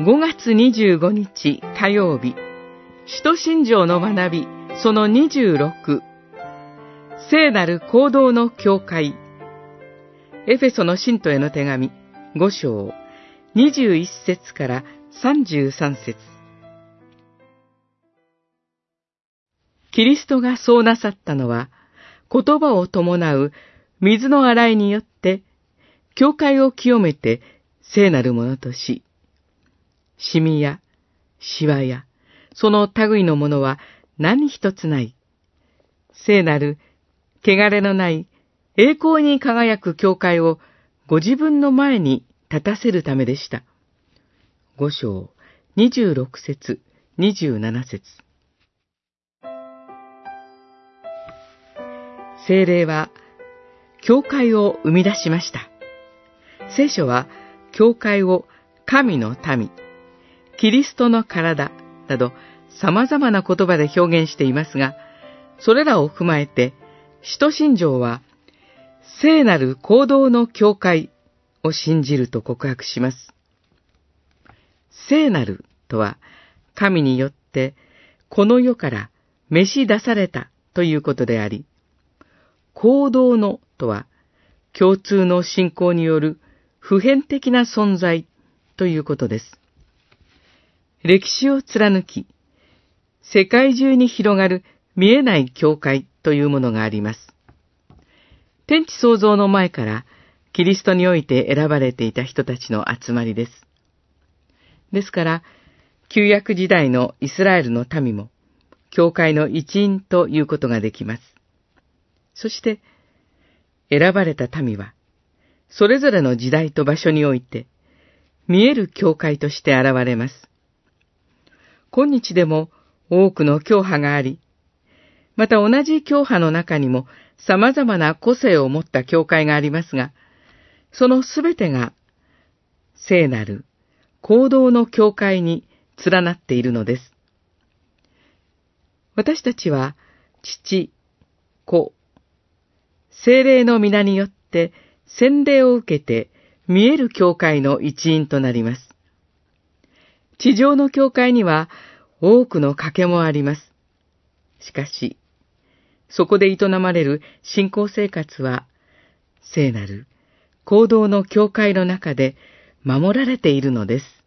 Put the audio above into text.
5月25日火曜日、使徒信条の学び、その26、聖なる行動の教会、エフェソの信徒への手紙、5章、21節から33節。キリストがそうなさったのは、言葉を伴う水の洗いによって、教会を清めて聖なるものとし、シミや、シワや、その類のものは何一つない。聖なる、汚れのない栄光に輝く教会をご自分の前に立たせるためでした。五章、二十六節、二十七節。精霊は、教会を生み出しました。聖書は、教会を神の民、キリストの体など様々な言葉で表現していますが、それらを踏まえて、使徒信条は、聖なる行動の教会を信じると告白します。聖なるとは、神によってこの世から召し出されたということであり、行動のとは、共通の信仰による普遍的な存在ということです。歴史を貫き、世界中に広がる見えない教会というものがあります。天地創造の前からキリストにおいて選ばれていた人たちの集まりです。ですから、旧約時代のイスラエルの民も、教会の一員ということができます。そして、選ばれた民は、それぞれの時代と場所において、見える教会として現れます。今日でも多くの教派があり、また同じ教派の中にも様々な個性を持った教会がありますが、そのすべてが聖なる行動の教会に連なっているのです。私たちは父、子、精霊の皆によって洗礼を受けて見える教会の一員となります。地上の教会には多くの賭けもあります。しかし、そこで営まれる信仰生活は、聖なる行動の教会の中で守られているのです。